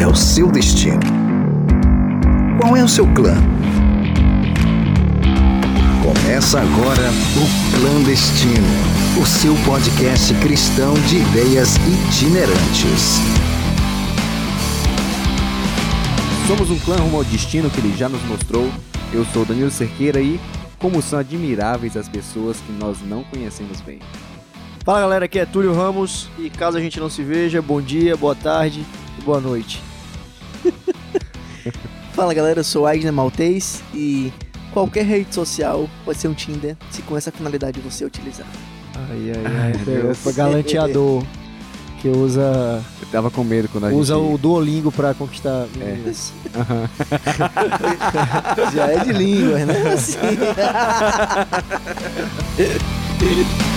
é o seu destino? Qual é o seu clã? Começa agora o Clandestino, o seu podcast cristão de ideias itinerantes. Somos um clã rumo ao destino que ele já nos mostrou. Eu sou Danilo Cerqueira e como são admiráveis as pessoas que nós não conhecemos bem. Fala galera, aqui é Túlio Ramos e caso a gente não se veja, bom dia, boa tarde e boa noite. Fala galera, eu sou Agner Maltês e qualquer rede social pode ser um Tinder se com essa finalidade você utilizar. Ai, ai, ai. Foi galanteador que usa. Eu tava com medo quando a usa gente... o Duolingo pra conquistar meninas. Já é de línguas, né? Assim.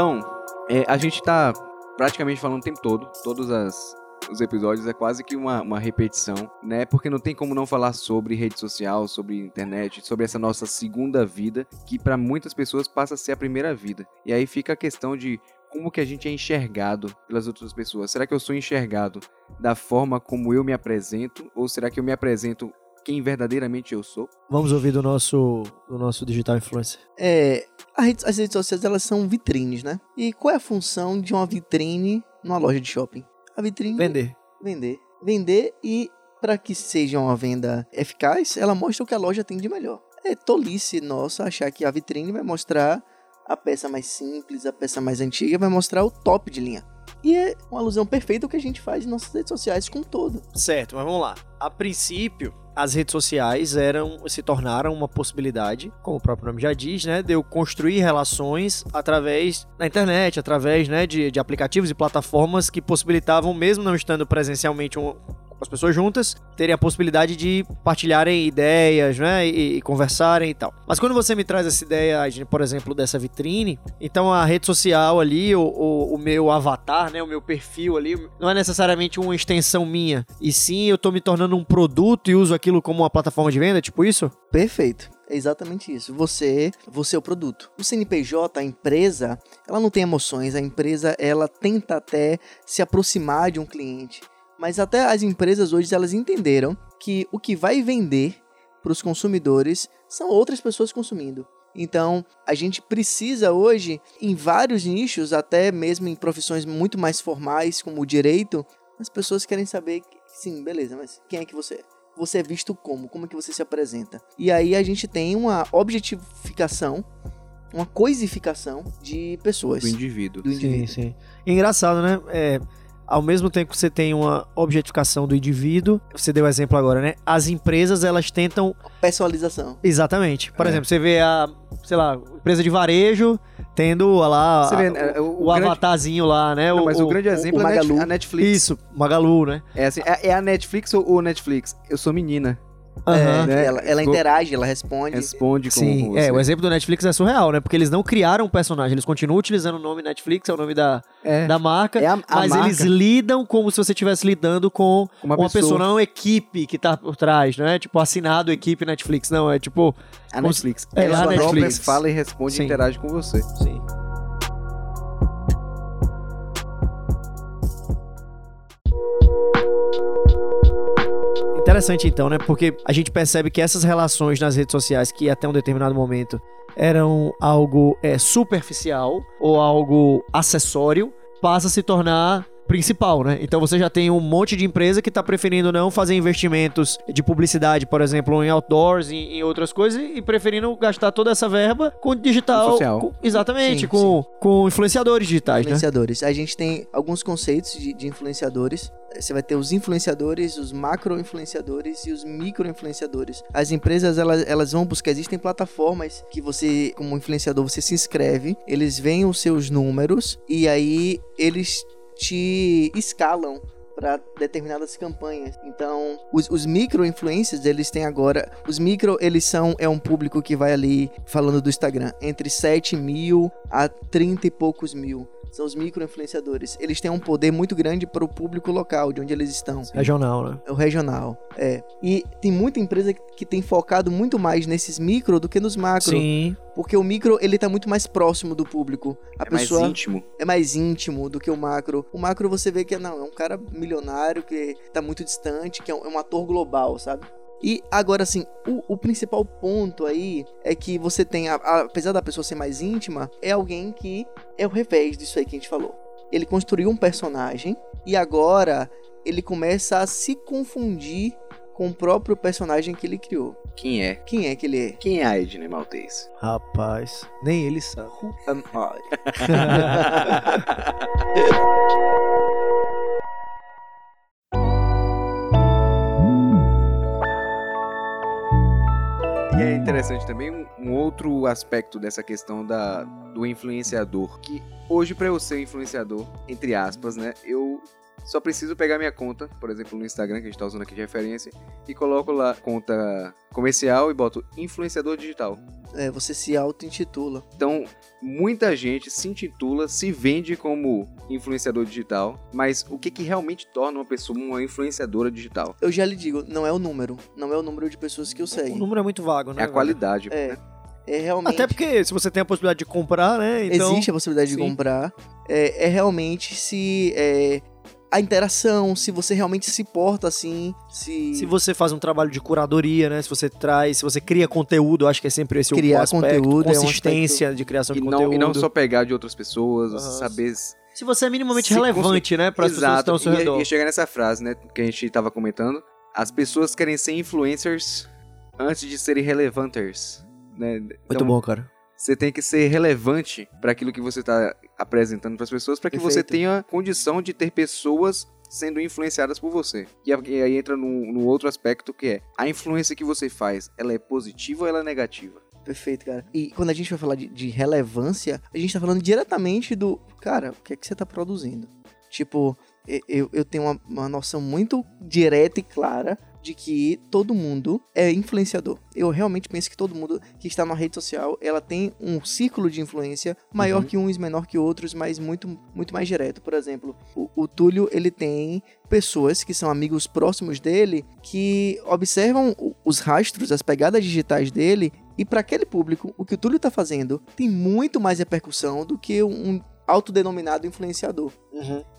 Então, é, a gente tá praticamente falando o tempo todo, todos as, os episódios é quase que uma, uma repetição, né? Porque não tem como não falar sobre rede social, sobre internet, sobre essa nossa segunda vida, que para muitas pessoas passa a ser a primeira vida. E aí fica a questão de como que a gente é enxergado pelas outras pessoas. Será que eu sou enxergado da forma como eu me apresento? Ou será que eu me apresento quem verdadeiramente eu sou? Vamos ouvir do nosso, do nosso digital influencer. É, rede, as redes sociais elas são vitrines, né? E qual é a função de uma vitrine numa loja de shopping? A vitrine Vender. vender, vender e para que seja uma venda eficaz, ela mostra o que a loja tem de melhor. É tolice nossa achar que a vitrine vai mostrar a peça mais simples, a peça mais antiga, vai mostrar o top de linha. E é uma alusão perfeita ao que a gente faz em nossas redes sociais com todo. Certo, mas vamos lá. A princípio, as redes sociais eram se tornaram uma possibilidade, como o próprio nome já diz, né, de eu construir relações através da internet, através né, de, de aplicativos e plataformas que possibilitavam, mesmo não estando presencialmente um, as pessoas juntas terem a possibilidade de partilharem ideias, né, e, e, conversarem e tal. Mas quando você me traz essa ideia, por exemplo, dessa vitrine, então a rede social ali, o, o, o, meu avatar, né, o meu perfil ali, não é necessariamente uma extensão minha, e sim eu tô me tornando um produto e uso aquilo como uma plataforma de venda, tipo isso? Perfeito. É exatamente isso. Você, você é o produto. O CNPJ, a empresa, ela não tem emoções. A empresa, ela tenta até se aproximar de um cliente. Mas até as empresas hoje elas entenderam que o que vai vender para os consumidores são outras pessoas consumindo. Então, a gente precisa hoje, em vários nichos, até mesmo em profissões muito mais formais, como o direito, as pessoas querem saber, sim, beleza, mas quem é que você é? Você é visto como? Como é que você se apresenta? E aí a gente tem uma objetificação, uma coisificação de pessoas. Do indivíduo. Do indivíduo. Sim, sim. Engraçado, né? É, ao mesmo tempo que você tem uma objetificação do indivíduo, você deu o exemplo agora, né? As empresas, elas tentam... Personalização. Exatamente. Por é. exemplo, você vê a, sei lá, empresa de varejo tendo lá vê, a, o, o, o grande... avatarzinho lá, né? Não, mas o, grande exemplo é a Netflix. Isso, Magalu, né? É, assim, é, é a Netflix ou o Netflix? Eu sou menina. Uhum. É, né? ela, ela interage, ela responde. Responde com Sim, é, o exemplo do Netflix é surreal, né? Porque eles não criaram um personagem, eles continuam utilizando o nome Netflix, é o nome da, é. da marca, é a, a mas marca. eles lidam como se você estivesse lidando com uma, uma pessoa. pessoa, não uma equipe que tá por trás, não é tipo assinado equipe Netflix, não, é tipo... A Netflix. É, ela a Netflix. fala e responde Sim. e interage com você. Sim. Interessante então, né? Porque a gente percebe que essas relações nas redes sociais, que até um determinado momento eram algo é, superficial ou algo acessório, passa a se tornar principal, né? Então você já tem um monte de empresa que está preferindo não fazer investimentos de publicidade, por exemplo, em outdoors, em, em outras coisas, e preferindo gastar toda essa verba com digital. social. Com, exatamente, Sim, com, com influenciadores digitais, né? Influenciadores. A gente tem alguns conceitos de, de influenciadores. Você vai ter os influenciadores, os macro-influenciadores e os micro-influenciadores. As empresas, elas, elas vão buscar, existem plataformas que você, como influenciador, você se inscreve, eles veem os seus números e aí eles te escalam para determinadas campanhas. Então, os, os micro influencers, eles têm agora. Os micro, eles são. É um público que vai ali, falando do Instagram, entre 7 mil a 30 e poucos mil. São os micro-influenciadores. Eles têm um poder muito grande para o público local, de onde eles estão. Regional, né? É o regional, é. E tem muita empresa que tem focado muito mais nesses micro do que nos macro. Sim. Porque o micro, ele tá muito mais próximo do público. A é pessoa mais íntimo. é mais íntimo do que o macro. O macro você vê que é, não, é um cara milionário que tá muito distante, que é um, é um ator global, sabe? E agora, assim, o, o principal ponto aí é que você tem, a- a- apesar da pessoa ser mais íntima, é alguém que é o revés disso aí que a gente falou. Ele construiu um personagem e agora ele começa a se confundir com o próprio personagem que ele criou. Quem é? Quem é que ele é? Quem é a Edney Maltese? Rapaz, nem ele sabe. Who am I? E é interessante também um, um outro aspecto dessa questão da, do influenciador. Que hoje, para eu ser influenciador, entre aspas, né? Eu só preciso pegar minha conta, por exemplo, no Instagram, que a gente tá usando aqui de referência, e coloco lá conta comercial e boto influenciador digital. É, você se auto-intitula. Então, muita gente se intitula, se vende como influenciador digital, mas o que, que realmente torna uma pessoa uma influenciadora digital? Eu já lhe digo, não é o número. Não é o número de pessoas que eu O sei. número é muito vago, né? É a velho? qualidade. É. né? É realmente. Até porque se você tem a possibilidade de comprar, né? Então, Existe a possibilidade de sim. comprar. É, é realmente se. é, a interação, se você realmente se porta assim, se. Se você faz um trabalho de curadoria, né? Se você traz, se você cria conteúdo, eu acho que é sempre esse Criar o aspecto, conteúdo é um consistência de criação E de não, conteúdo. e não só pegar de outras pessoas, você Aham. saber Se você é minimamente Se relevante, né, para as pessoas que estão ao seu ia, redor. ia chegar nessa frase, né, que a gente tava comentando. As pessoas querem ser influencers antes de serem relevanters, né? Muito Então, bom, cara. Você tem que ser relevante para aquilo que você tá apresentando para as pessoas, para que você Perfeito. tenha condição de ter pessoas sendo influenciadas por você. E aí entra no, no outro aspecto que é a influência que você faz, ela é positiva ou ela é negativa? Perfeito, cara. E quando a gente vai falar de, de relevância, a gente tá falando diretamente do. Cara, o que é que você tá produzindo? Tipo, eu, eu tenho uma, uma noção muito direta e clara de que todo mundo é influenciador. Eu realmente penso que todo mundo que está na rede social, ela tem um círculo de influência maior Uhum. que uns, menor que outros, mas muito, muito mais direto. Por exemplo, o, o Túlio, ele tem pessoas que são amigos próximos dele que observam os rastros, as pegadas digitais dele e para aquele público, o que o Túlio tá fazendo tem muito mais repercussão do que um autodenominado influenciador.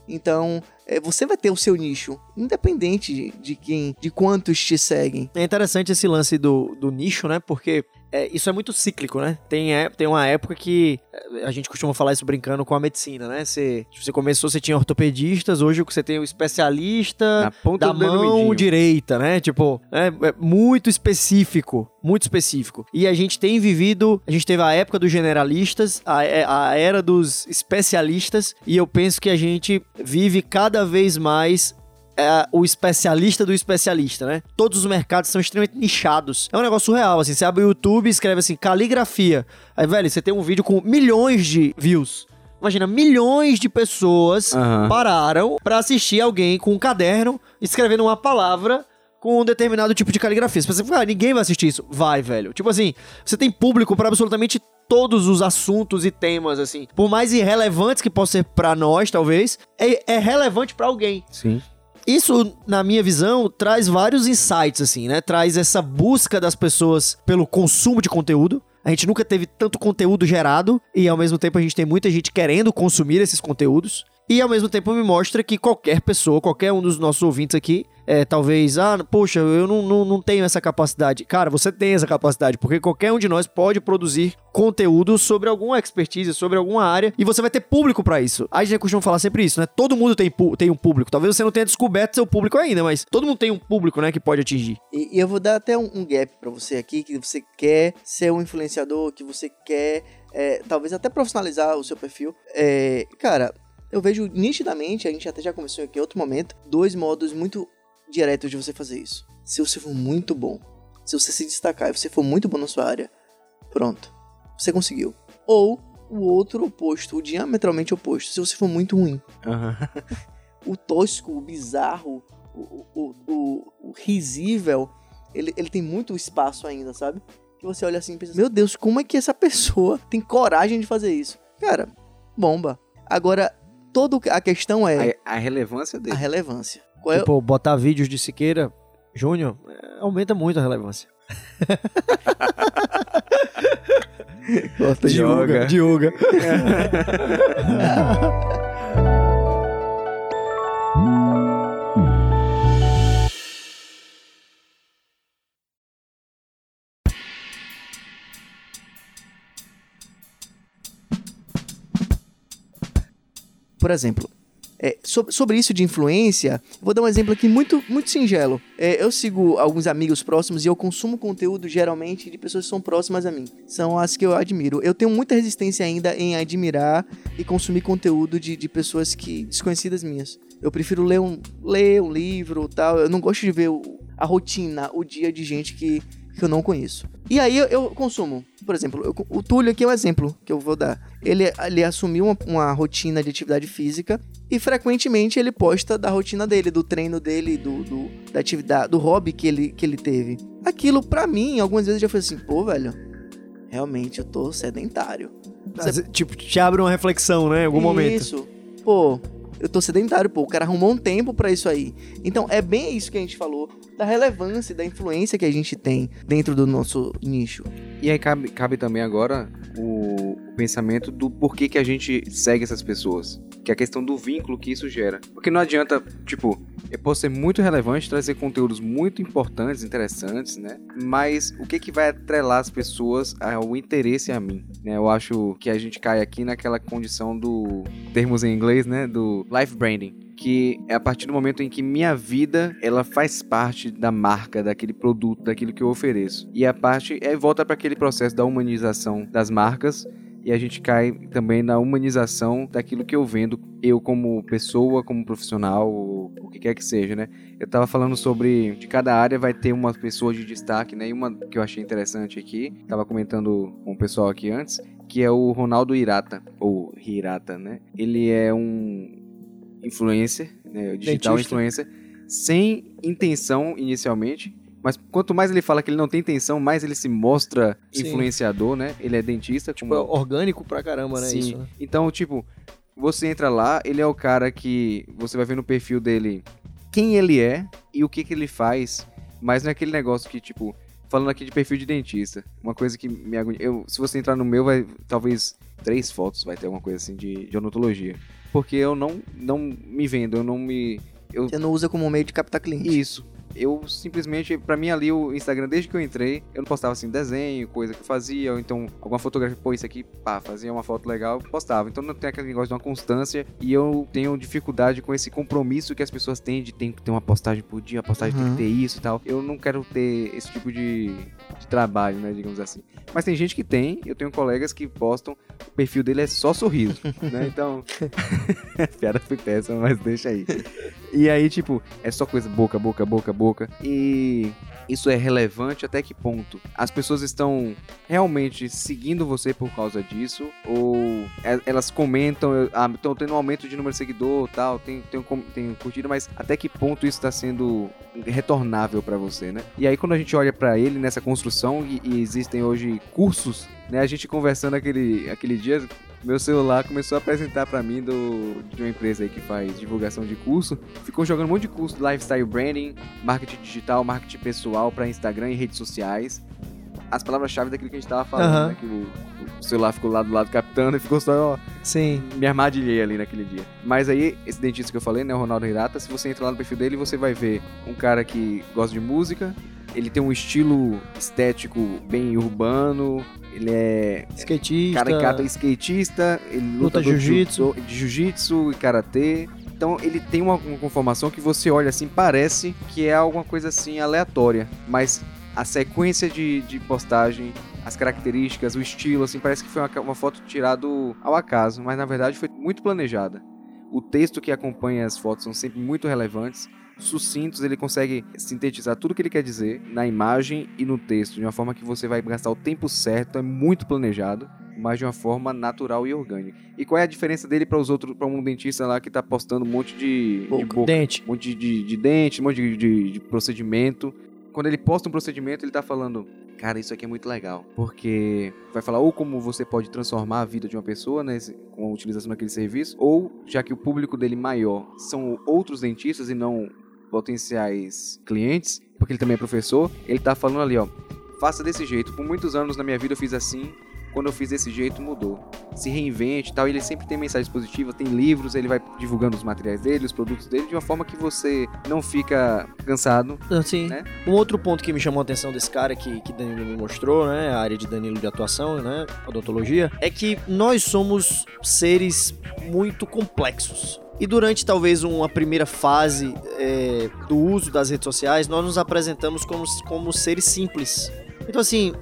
Então, é, você vai ter o seu nicho, independente de, de quem, de quantos te seguem. É interessante esse lance do, do nicho, né? Porque é, isso é muito cíclico, né? Tem, é, tem uma época que é, a gente costuma falar isso brincando com a medicina, né? Você, você começou, você tinha ortopedistas, hoje você tem o especialista Na ponta da mão direita, né? Tipo, é, é muito específico, muito específico. E a gente tem vivido, a gente teve a época dos generalistas, a, é, a era dos especialistas, e eu penso que a gente vive cada vez mais é, o especialista do especialista, né? Todos os mercados são extremamente nichados. É um negócio surreal, assim. Você abre o YouTube e escreve assim, caligrafia. Aí, velho, você tem um vídeo com milhões de views. Imagina, milhões de pessoas Aham. pararam pra assistir alguém com um caderno escrevendo uma palavra com um determinado tipo de caligrafia. Você pensa, ah, ninguém vai assistir isso. Vai, velho. Tipo assim, você tem público pra absolutamente todos os assuntos e temas, assim. Por mais irrelevantes que possam ser pra nós, talvez, é, é relevante pra alguém. Sim. Isso, na minha visão, traz vários insights, assim, né? Traz essa busca das pessoas pelo consumo de conteúdo. A gente nunca teve tanto conteúdo gerado e, ao mesmo tempo, a gente tem muita gente querendo consumir esses conteúdos. E, ao mesmo tempo, me mostra que qualquer pessoa, qualquer um dos nossos ouvintes aqui, é, talvez, ah, poxa, eu não, não, não tenho essa capacidade. Cara, você tem essa capacidade, porque qualquer um de nós pode produzir conteúdo sobre alguma expertise, sobre alguma área, e você vai ter público pra isso. A gente costuma falar sempre isso, né? Todo mundo tem, tem um público. Talvez você não tenha descoberto seu público ainda, mas todo mundo tem um público, né, que pode atingir. E, e eu vou dar até um, um gap pra você aqui, que você quer ser um influenciador, que você quer, é, talvez até profissionalizar o seu perfil. É, cara, eu vejo nitidamente, a gente até já conversou aqui em outro momento, dois modos muito diretos de você fazer isso. Se você for muito bom, se você se destacar e você for muito bom na sua área, pronto, você conseguiu. Ou o outro oposto, o diametralmente oposto, se você for muito ruim Aham. o tosco, o bizarro, o, o, o, o risível, ele, ele tem muito espaço ainda, sabe? Que você olha assim e pensa, meu Deus, como é que essa pessoa tem coragem de fazer isso? Cara, bomba. Agora, toda a questão é A, a relevância a dele. relevância. Qual é, Tipo, botar vídeos de Siqueira Júnior é, aumenta muito a relevância. Dioga. Dioga. por exemplo, é, so- sobre isso de influência, vou dar um exemplo aqui muito, muito singelo. É, eu sigo alguns amigos próximos e eu consumo conteúdo geralmente de pessoas que são próximas a mim. São as que eu admiro. Eu tenho muita resistência ainda em admirar e consumir conteúdo de, de pessoas que desconhecidas minhas. Eu prefiro ler um, ler um livro tal. Eu não gosto de ver a rotina, o dia de gente que, que eu não conheço. E aí eu, eu consumo. Por exemplo, eu- o Túlio aqui é um exemplo que eu vou dar. Ele, ele assumiu uma, uma rotina de atividade física e frequentemente ele posta da rotina dele, do treino dele, do, do- da atividade, do hobby que ele, que ele teve. Aquilo, pra mim, algumas vezes eu já falei assim, pô, velho, realmente eu tô sedentário. Mas, tipo, te abre uma reflexão, né? Em algum momento. Isso. Pô, eu tô sedentário, pô. O cara arrumou um tempo pra isso aí. Então, é bem isso que a gente falou, da relevância, e da influência que a gente tem dentro do nosso nicho. E aí cabe, cabe também agora o, o pensamento do porquê que a gente segue essas pessoas. Que é a questão do vínculo que isso gera. Porque não adianta, tipo, eu posso ser muito relevante, trazer conteúdos muito importantes, interessantes, né? Mas o que que vai atrelar as pessoas ao interesse a mim, né? Eu acho que a gente cai aqui naquela condição do termos em inglês, né? Do life branding que é a partir do momento em que minha vida ela faz parte da marca, daquele produto, daquilo que eu ofereço. E a parte é volta para aquele processo da humanização das marcas e a gente cai também na humanização daquilo que eu vendo, eu como pessoa, como profissional, o que quer que seja, né? Eu tava falando sobre de cada área vai ter uma pessoa de destaque, né? E uma que eu achei interessante aqui, tava comentando com o pessoal aqui antes, que é o Ronaldo Hirata, ou Hirata, né? Ele é um influencer, né? Digital Dentista. influencer, sem intenção inicialmente, mas quanto mais ele fala que ele não tem intenção, mais ele se mostra Sim. influenciador, né? Ele é dentista, Tipo, é como orgânico pra caramba, né? Sim. Isso, né? Então, tipo, você entra lá, ele é o cara que você vai ver no perfil dele quem ele é e o que que ele faz, mas não é aquele negócio que, tipo, falando aqui de perfil de dentista, uma coisa que me agonia. Eu, se você entrar no meu, vai talvez três fotos vai ter alguma coisa assim de, de odontologia. Porque eu não, não me vendo, eu não me. Eu, Você não usa como meio de captar cliente. isso. Eu simplesmente, pra mim ali o Instagram, desde que eu entrei, eu não postava assim desenho, coisa que eu fazia, ou então alguma fotografia, pô, isso aqui, pá, fazia uma foto legal, postava. Então não tem aquele negócio de uma constância e eu tenho dificuldade com esse compromisso que as pessoas têm de ter que ter uma postagem por dia, a postagem tem Uhum. que ter isso e tal. Eu não quero ter esse tipo de, de trabalho, né, digamos assim. Mas tem gente que tem, eu tenho colegas que postam, o perfil dele é só sorriso, né? Então, piada foi péssima, mas deixa aí. E aí, tipo, é só coisa boca, boca, boca, boca. E isso é relevante até que ponto? As pessoas estão realmente seguindo você por causa disso? Ou é- elas comentam, ah, estão tendo um aumento de número de seguidor tal, tem, tem, tem curtida, mas até que ponto isso está sendo retornável pra você, né? E aí, quando a gente olha pra ele nessa construção, e, e existem hoje cursos, né? A gente conversando aquele, aquele dia, meu celular começou a apresentar pra mim do, de uma empresa aí que faz divulgação de curso. Ficou jogando um monte de curso de lifestyle branding, marketing digital, marketing pessoal pra Instagram e redes sociais. As palavras-chave daquilo que a gente tava falando, Aham. né? Que o, o celular ficou lá do lado captando e ficou só, ó, Sim. me armadilhei ali naquele dia. Mas aí, esse dentista que eu falei, né, o Ronaldo Hirata, se você entrar lá no perfil dele, você vai ver um cara que gosta de música, ele tem um estilo estético bem urbano, ele é Skatista. caricata skatista, ele Luta jiu-jitsu. jiu-jitsu e karatê. Então ele tem uma, uma conformação que você olha assim, parece que é alguma coisa assim aleatória, mas a sequência de, de postagem, as características, o estilo, assim, parece que foi uma, uma foto tirada ao acaso, mas na verdade foi muito planejada. O texto que acompanha as fotos são sempre muito relevantes, sucintos, ele consegue sintetizar tudo que ele quer dizer na imagem e no texto, de uma forma que você vai gastar o tempo certo, é muito planejado, mas de uma forma natural e orgânica. E qual é a diferença dele para os outros, para um dentista lá que tá postando um monte de, de boca, Dente. um monte de, de, de dente, um monte de, de- de procedimento. Quando ele posta um procedimento, ele tá falando, cara, isso aqui é muito legal. Porque vai falar ou como você pode transformar a vida de uma pessoa né, com a utilização daquele serviço, ou já que o público dele maior são outros dentistas e não potenciais clientes, porque ele também é professor, ele tá falando ali, ó, faça desse jeito. Por muitos anos na minha vida eu fiz assim, quando eu fiz desse jeito mudou. Se reinvente e tal. Ele sempre tem mensagens positivas, tem livros, ele vai divulgando os materiais dele, os produtos dele, de uma forma que você não fica cansado. Assim, Né? um outro ponto que me chamou a atenção desse cara que, que Danilo me mostrou, né, a área de Danilo de atuação, né, odontologia, é que nós somos seres muito complexos. E durante talvez uma primeira fase é, do uso das redes sociais, nós nos apresentamos como, como seres simples. Então assim,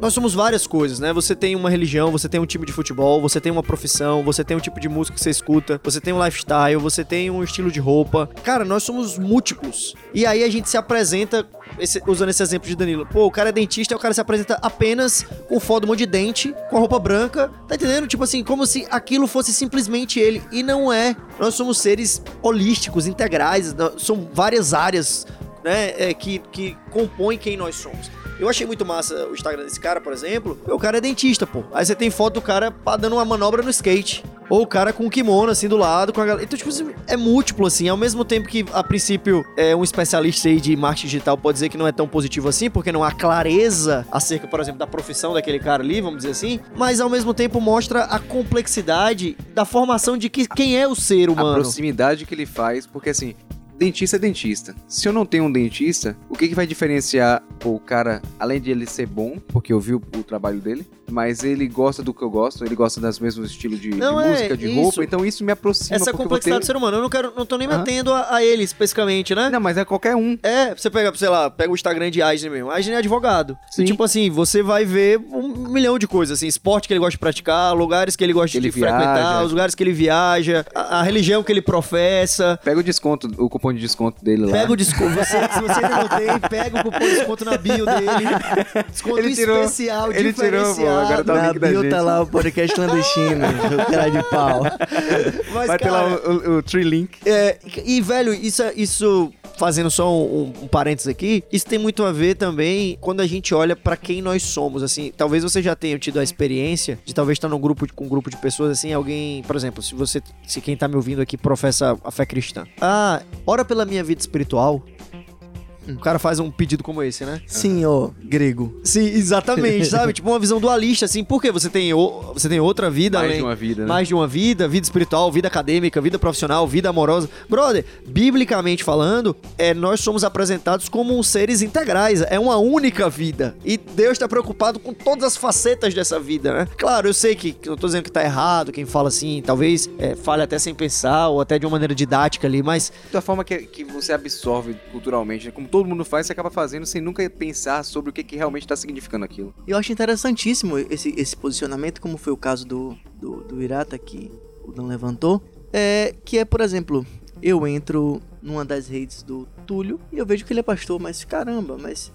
nós somos várias coisas, né? Você tem uma religião, você tem um time de futebol, você tem uma profissão, você tem um tipo de música que você escuta, você tem um lifestyle, você tem um estilo de roupa. Cara, nós somos múltiplos. E aí a gente se apresenta, esse- usando esse exemplo de Danilo. Pô, o cara é dentista o cara se apresenta apenas com foto de dente, com a roupa branca. Tá entendendo? Tipo assim, como se aquilo fosse simplesmente ele. E não é. Nós somos seres holísticos, integrais. São várias áreas né, é, que, que compõem quem nós somos. Eu achei muito massa o Instagram desse cara, por exemplo. O cara é dentista, pô. Aí você tem foto do cara dando uma manobra no skate. Ou o cara com um kimono, assim, do lado, com a galera. Então, tipo é múltiplo, assim. Ao mesmo tempo que, a princípio, é um especialista aí de marketing digital pode dizer que não é tão positivo assim, porque não há clareza acerca, por exemplo, da profissão daquele cara ali, vamos dizer assim. Mas, ao mesmo tempo, mostra a complexidade da formação de que, quem é o ser A humano. proximidade que ele faz, porque assim, dentista é dentista. Se eu não tenho um dentista, o que, que vai diferenciar o cara, além de ele ser bom, porque eu vi o, o trabalho dele, mas ele gosta do que eu gosto, ele gosta das mesmos estilos de, de Não, é, música, de isso. roupa, então isso me aproxima. Essa complexidade do ser humano. Eu não quero, não tô nem me atendo a, a ele especificamente, né? Não, mas é qualquer um. É, você pega, sei lá, pega o Instagram de Aisne mesmo. Aisne é advogado. Sim. E, tipo assim, você vai ver um milhão de coisas, assim, esporte que ele gosta de praticar, lugares que ele gosta ele de frequentar, viaja. os lugares que ele viaja, a, a religião que ele professa. Pega o desconto, o cupom de desconto dele lá. Pega o desconto. Você, se você ainda não tem, pega o cupom de desconto na bio dele. Desconto Ele tirou- especial, ele tirou, pô, diferenciado. agora tá o Na link da bio gente. tá lá o podcast clandestino, o cara de pau. Mas, Vai ter cara, lá o, o, o Tree Link. É, e, velho, isso, isso fazendo só um, um, um parênteses aqui, isso tem muito a ver também quando a gente olha pra quem nós somos, assim, talvez você já tenha tido a experiência de talvez estar num grupo de- com um grupo de pessoas assim, alguém, por exemplo, se você, se quem tá me ouvindo aqui professa a fé cristã. Ah, ora pela minha vida espiritual. O cara faz um pedido como esse, né? Sim, ó, grego. Sim, exatamente, sabe? Tipo uma visão dualista, assim. Por quê? Você tem, o- você tem outra vida Mais além... de uma vida, né? Mais de uma vida, vida espiritual, vida acadêmica, vida profissional, vida amorosa. Brother, biblicamente falando, é, nós somos apresentados como seres integrais. É uma única vida. E Deus está preocupado com todas as facetas dessa vida, né? Claro, eu sei que, que eu não tô dizendo que tá errado, quem fala assim, talvez é, fale até sem pensar, ou até de uma maneira didática ali, mas Da forma que, que você absorve culturalmente, né? como todo mundo faz, você acaba fazendo sem nunca pensar sobre o que, que realmente tá significando aquilo. Eu acho interessantíssimo esse, esse posicionamento, como foi o caso do, do, do Irata que o Dan levantou. É, que é, por exemplo, eu entro numa das redes do Túlio e eu vejo que ele é pastor, mas caramba, mas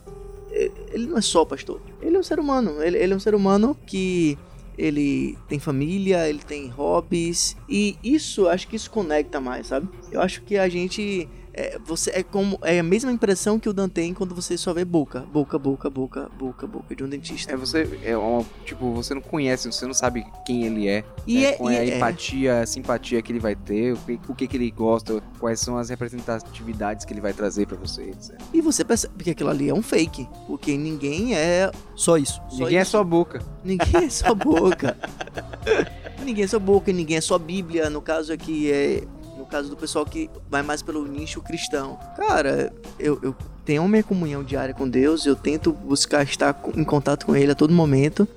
é, ele não é só pastor. Ele é um ser humano. Ele, ele é um ser humano que ele tem família, ele tem hobbies e isso, acho que isso conecta mais, sabe? Eu acho que a gente é, você é como é a mesma impressão que o Dan tem quando você só vê boca, boca, boca, boca, boca, boca de um dentista. É você, é uma, tipo, você não conhece, você não sabe quem ele é, E né? é- qual e é a é- empatia, a simpatia que ele vai ter, o que, o que, que ele gosta, quais são as representatividades que ele vai trazer pra você, etc. E você percebe que aquilo ali é um fake, porque ninguém é só isso. só Ninguém é isso. só boca. Ninguém é só boca. ninguém é só boca, ninguém é só Bíblia. No caso aqui é. No caso do pessoal que vai mais pelo nicho cristão. Cara, eu, eu tenho minha comunhão diária com Deus, eu tento buscar estar em contato com Ele a todo momento,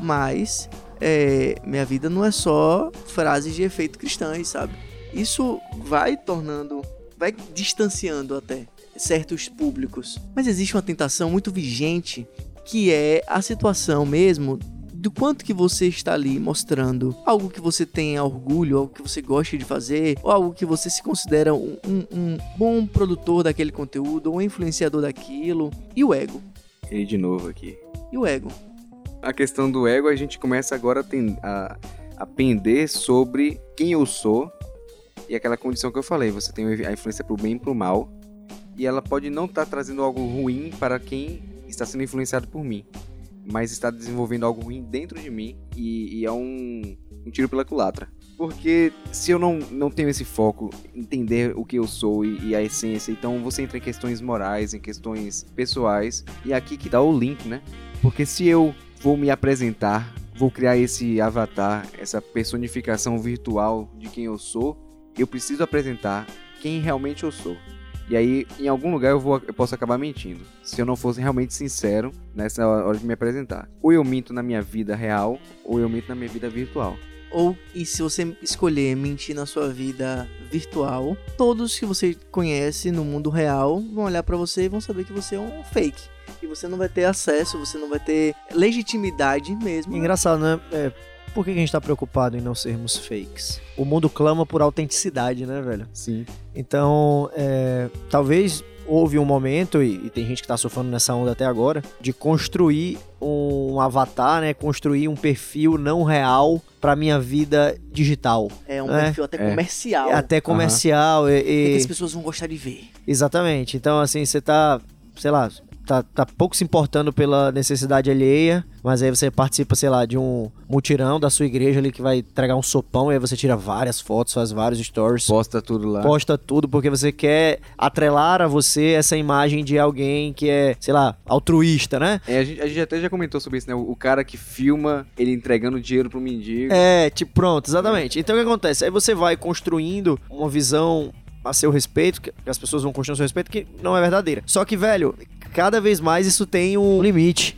mas é, minha vida não é só frases de efeito cristãs, sabe? Isso vai tornando. vai distanciando até certos públicos. Mas existe uma tentação muito vigente que é a situação mesmo do quanto que você está ali mostrando algo que você tenha orgulho, algo que você gosta de fazer, ou algo que você se considera um, um- um bom produtor daquele conteúdo, ou um influenciador daquilo, e o ego. Ele de novo aqui. E o ego. A questão do ego, a gente começa agora a, ten- a, a pender sobre quem eu sou e aquela condição que eu falei. Você tem a influência pro bem e pro mal. e ela pode não estar trazendo algo ruim para quem está sendo influenciado por mim, mas está desenvolvendo algo ruim dentro de mim e, e é um, um tiro pela culatra. Porque se eu não, não tenho esse foco, entender o que eu sou e, e, a essência, então você entra em questões morais, em questões pessoais, e aqui que dá o link, né? Porque se eu vou me apresentar, vou criar esse avatar, essa personificação virtual de quem eu sou, eu preciso apresentar quem realmente eu sou. E aí, em algum lugar, eu, vou, eu posso acabar mentindo. Se eu não fosse realmente sincero nessa hora de me apresentar. Ou eu minto na minha vida real, ou eu minto na minha vida virtual. Ou, e se você escolher mentir na sua vida virtual, todos que você conhece no mundo real vão olhar para você e vão saber que você é um fake. E você não vai ter acesso, você não vai ter legitimidade mesmo. Engraçado, né? É, por que a gente tá preocupado em não sermos fakes? O mundo clama por autenticidade, né, velho? Sim. Então, é, talvez houve um momento, e, e, tem gente que tá surfando nessa onda até agora, de construir um avatar, né? Construir um perfil não real pra minha vida digital. É um né? perfil até É. comercial. É até comercial que, e, que e- as pessoas vão gostar de ver. Exatamente. Então, assim, você tá, sei lá, tá, tá pouco se importando pela necessidade alheia, mas aí você participa, sei lá, de um mutirão da sua igreja ali que vai entregar um sopão, e aí você tira várias fotos, faz vários stories. Posta tudo lá. Posta tudo porque você quer atrelar a você essa imagem de alguém que é, sei lá, altruísta, né? É, a, gente, a gente até já comentou sobre isso, né? O, o cara que filma ele entregando dinheiro pro mendigo. É, tipo, pronto, exatamente. Então o que acontece? Aí você vai construindo uma visão a seu respeito, que as pessoas vão construindo a seu respeito, que não é verdadeira. Só que, velho, cada vez mais isso tem um limite.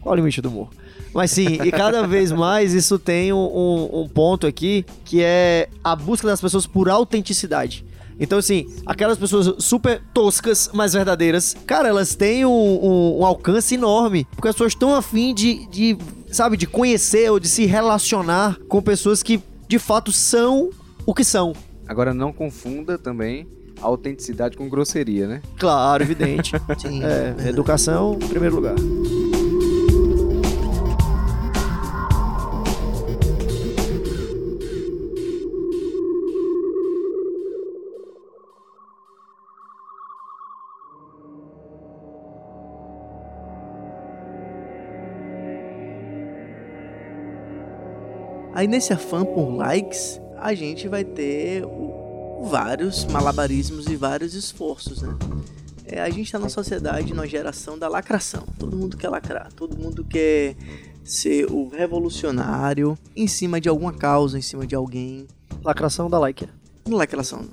Qual o limite do humor? Mas sim, e cada vez mais isso tem um, um- um ponto aqui que é a busca das pessoas por autenticidade. Então, assim, aquelas pessoas super toscas, mas verdadeiras, cara, elas têm um, um- alcance enorme. Porque as pessoas estão afim de, de, sabe, de conhecer ou de se relacionar com pessoas que de fato são o que são. Agora não confunda também autenticidade com grosseria, né? Claro, evidente. Sim. é, educação em primeiro lugar. Aí nesse afã por likes, a gente vai ter o- vários malabarismos e vários esforços, né? É, a gente tá numa sociedade, numa geração da lacração. Todo mundo quer lacrar, todo mundo quer ser o revolucionário em cima de alguma causa, em cima de alguém. Lacração da like. Não lacração,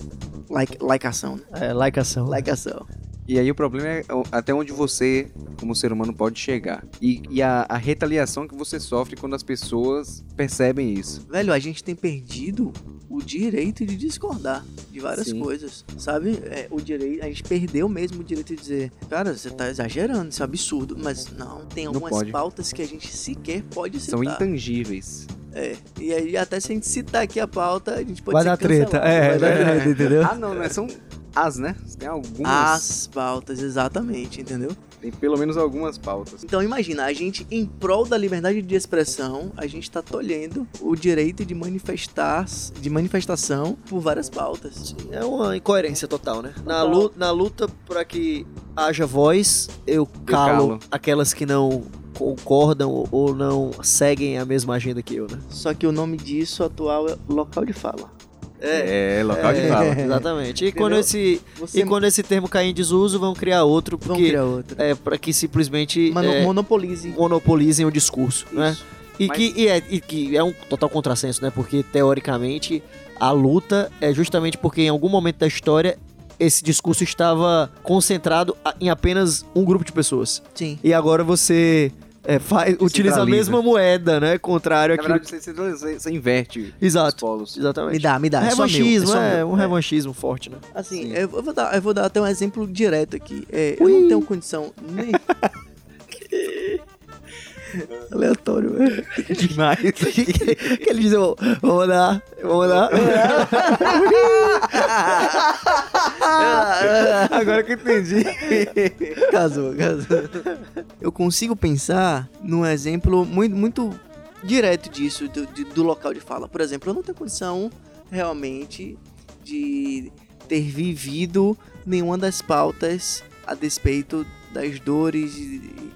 like, likeação, né? É, likeação. Likeação. E aí o problema é até onde você, como ser humano, pode chegar. E, e a, a retaliação que você sofre quando as pessoas percebem isso. Velho, a gente tem perdido o direito de discordar de várias Sim. coisas, sabe? É, o direito, a gente perdeu mesmo o direito de dizer, cara, você tá exagerando, isso é absurdo, mas não, tem algumas pautas que a gente sequer pode citar. São intangíveis. É, e aí até se a gente citar aqui a pauta, a gente pode Vai ser dar treta. cancelado, É, dar treta, entendeu? Ah, não, né? São as, né? Tem algumas. As pautas, exatamente, entendeu? Tem pelo menos algumas pautas. Então imagina, a gente, em prol da liberdade de expressão, a gente tá tolhendo o direito de manifestar, de manifestação por várias pautas. É uma incoerência total, né? Na, Total. luta, na luta pra que haja voz, eu calo, calo. aquelas que não concordam ou- ou não seguem a mesma agenda que eu, né? Só que o nome disso atual é local de fala. É, local de É, fala. Exatamente. E Entendeu? quando, esse, Você e quando esse termo cair em desuso, vão criar outro, porque criar outra. é para que simplesmente Mano, é, monopolize. monopolizem o discurso, né? Isso. E, Mas- que, e, é, e que é um total contrassenso, né? Porque, teoricamente, a luta é justamente porque em algum momento da história esse discurso estava concentrado em apenas um grupo de pessoas. Sim. E agora você é, faz, utiliza a mesma moeda, né? Contrário Na verdade, você, você, você inverte os Exato. polos. Exatamente. Me dá, me dá. é revanchismo, é, meu. um revanchismo forte, né? Assim, Sim. eu vou, dar, eu vou dar até um exemplo direto aqui. É, eu não tenho condição nem. Aleatório, velho. Demais. que ele diz, "Ô, vamos dar, vamos dar. Agora que eu entendi. casou, casou. Eu consigo pensar num exemplo muito, muito direto disso, do, do local de fala. Por exemplo, eu não tenho condição realmente de ter vivido nenhuma das pautas a despeito das dores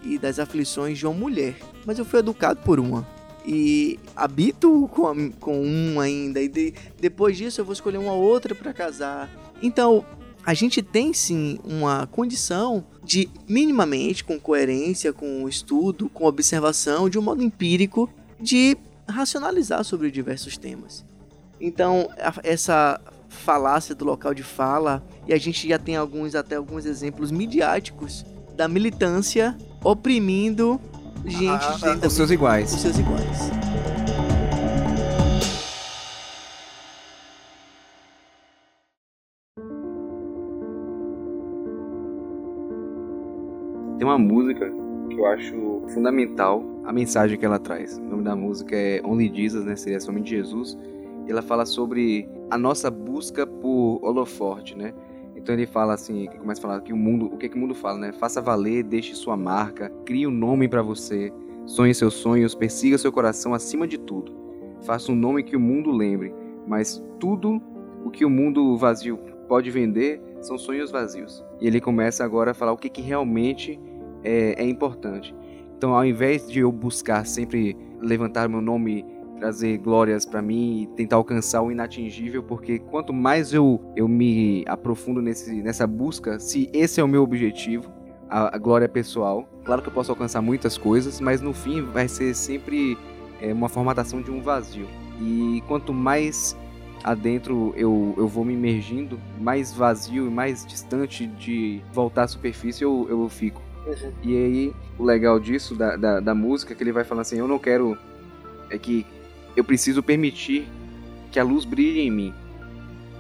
e das aflições de uma mulher. Mas eu fui educado por uma. E habito com, a, com um ainda. E de, depois disso eu vou escolher uma outra para casar. Então, a gente tem sim uma condição de, minimamente, com coerência, com estudo, com observação, de um modo empírico, de racionalizar sobre diversos temas. Então, essa falácia do local de fala, e a gente já tem alguns até alguns exemplos midiáticos da militância oprimindo gente ah, ah, os seus iguais. Os seus iguais. Tem uma música que eu acho fundamental a mensagem que ela traz. O nome da música é Only Jesus, né? Seria somente Jesus. E ela fala sobre a nossa busca por holoforte, né? Então ele fala assim, começa a falar que o mundo, o que, que o mundo fala, né? Faça valer, deixe sua marca, crie um nome para você, sonhe seus sonhos, persiga seu coração acima de tudo. Faça um nome que o mundo lembre, mas tudo o que o mundo vazio pode vender são sonhos vazios. E ele começa agora a falar o que, que realmente é, é importante. Então, ao invés de eu buscar sempre levantar meu nome, trazer glórias para mim e tentar alcançar o inatingível, porque quanto mais eu, eu me aprofundo nesse, nessa busca, se esse é o meu objetivo, a, a glória pessoal, claro que eu posso alcançar muitas coisas, mas no fim vai ser sempre é, uma formatação de um vazio. E quanto mais adentro eu, eu vou me imergindo, mais vazio e mais distante de voltar à superfície eu, eu fico. Uhum. E aí, o legal disso, da, da, da, música, é que ele vai falando assim: eu não quero. É que eu preciso permitir que a luz brilhe em mim.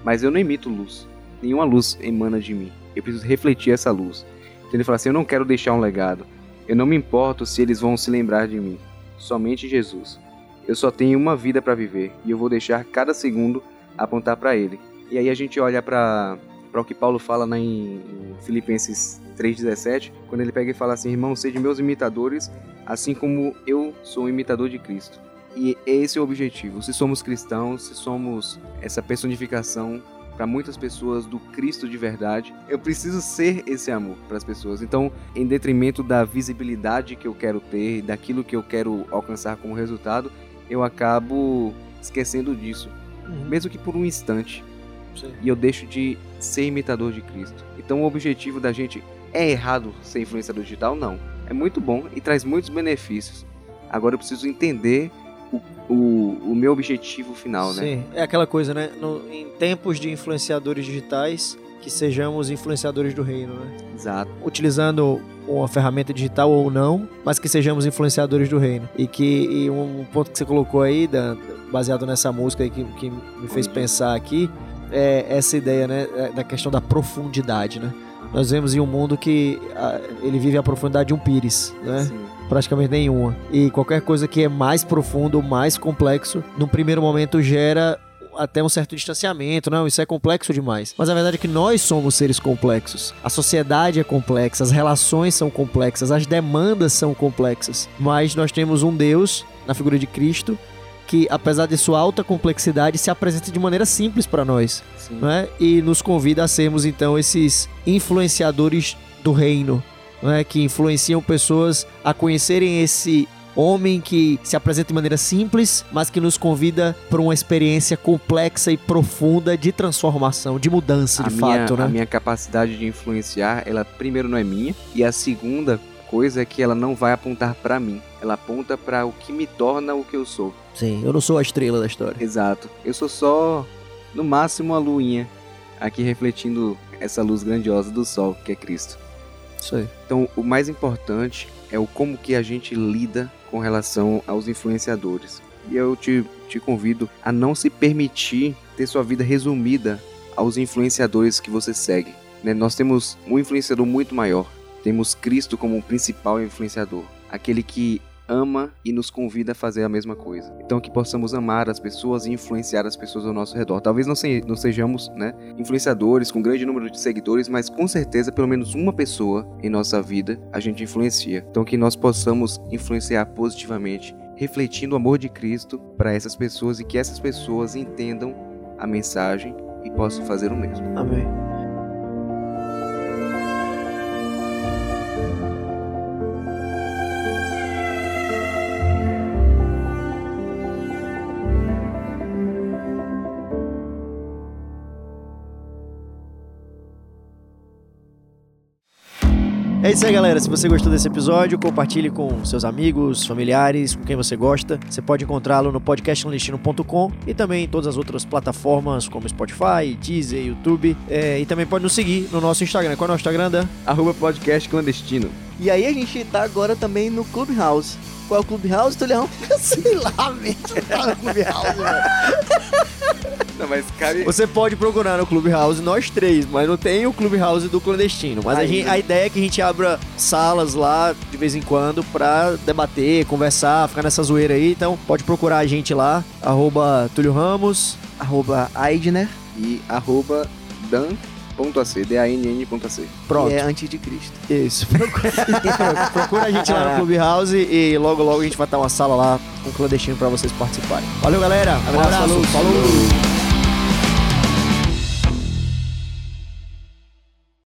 Mas eu não emito luz. Nenhuma luz emana de mim. Eu preciso refletir essa luz. Então ele fala assim: eu não quero deixar um legado. Eu não me importo se eles vão se lembrar de mim. Somente Jesus. Eu só tenho uma vida para viver e eu vou deixar cada segundo apontar para Ele. E aí a gente olha para o que Paulo fala na, em, Filipenses 3,17, quando ele pega e fala assim: Irmãos, sede meus imitadores, assim como eu sou imitador de Cristo. E esse é o objetivo. Se somos cristãos, se somos essa personificação para muitas pessoas do Cristo de verdade, eu preciso ser esse amor para as pessoas. Então, em detrimento da visibilidade que eu quero ter, daquilo que eu quero alcançar como resultado, eu acabo esquecendo disso, uhum. mesmo que por um instante. Sim. E eu deixo de ser imitador de Cristo. Então, o objetivo da gente é errado ser influenciador digital? Não. É muito bom e traz muitos benefícios. Agora eu preciso entender o, o, o meu objetivo final, né? Sim, é aquela coisa, né? No, em tempos de influenciadores digitais, que sejamos influenciadores do reino, né? Exato. Utilizando uma ferramenta digital ou não, mas que sejamos influenciadores do reino. E que e um ponto que você colocou aí, baseado nessa música que, que me fez pensar aqui, é essa ideia, né? É da questão da profundidade, né? nós vemos em um mundo que a, ele vive a profundidade de um pires, né? Sim. Praticamente nenhuma. E qualquer coisa que é mais profundo, mais complexo, num primeiro momento gera até um certo distanciamento, não, isso é complexo demais. Mas a verdade é que nós somos seres complexos. A sociedade é complexa, as relações são complexas, as demandas são complexas. Mas nós temos um Deus, na figura de Cristo, que, apesar de sua alta complexidade, se apresenta de maneira simples para nós. Né? E nos convida a sermos, então, esses influenciadores do reino, né? que influenciam pessoas a conhecerem esse homem que se apresenta de maneira simples, mas que nos convida para uma experiência complexa e profunda de transformação, de mudança, a de minha, fato, né? A minha capacidade de influenciar, ela primeiro não é minha, e a segunda coisa é que ela não vai apontar para mim. Ela aponta para o que me torna o que eu sou. Sim, eu não sou a estrela da história. Exato. Eu sou só, no máximo, a luinha aqui refletindo essa luz grandiosa do sol, que é Cristo. Isso aí. Então, o mais importante é o como que a gente lida com relação aos influenciadores. E eu te, te convido a não se permitir ter sua vida resumida aos influenciadores que você segue. Né? Nós temos um influenciador muito maior, temos Cristo como o principal influenciador, aquele que ama e nos convida a fazer a mesma coisa. Então que possamos amar as pessoas e influenciar as pessoas ao nosso redor. Talvez não, se, não sejamos, né, influenciadores com grande número de seguidores, mas com certeza pelo menos uma pessoa em nossa vida a gente influencia. Então que nós possamos influenciar positivamente, refletindo o amor de Cristo para essas pessoas e que essas pessoas entendam a mensagem e possam fazer o mesmo. Amém. É isso aí, galera. Se você gostou desse episódio, compartilhe com seus amigos, familiares, com quem você gosta. Você pode encontrá-lo no podcastclandestino.com e também em todas as outras plataformas como Spotify, Deezer, YouTube. É, e também pode nos seguir no nosso Instagram. Qual é o nosso Instagram, Dan? Arroba podcast clandestino. E aí a gente tá agora também no Clubhouse. Qual é o Clubhouse, Tulhão? Sei lá, mente. Tá no Clubhouse, velho. Não, mas cabe... Você pode procurar no Clubhouse nós três, mas não tem o Clubhouse do clandestino. Mas a, gente- a ideia é que a gente abra salas lá de vez em quando pra debater, conversar, ficar nessa zoeira aí. Então pode procurar a gente lá, arroba Túlio Ramos. Arroba Aidner, E arroba dan.ac, D-A-N-N.ac. Pronto. que é antes de Cristo. Isso. Procura, procura a gente lá no Clubhouse e logo logo a gente vai estar uma sala lá com o clandestino pra vocês participarem. Valeu, galera. Um Abraço, abraço. falou. falou.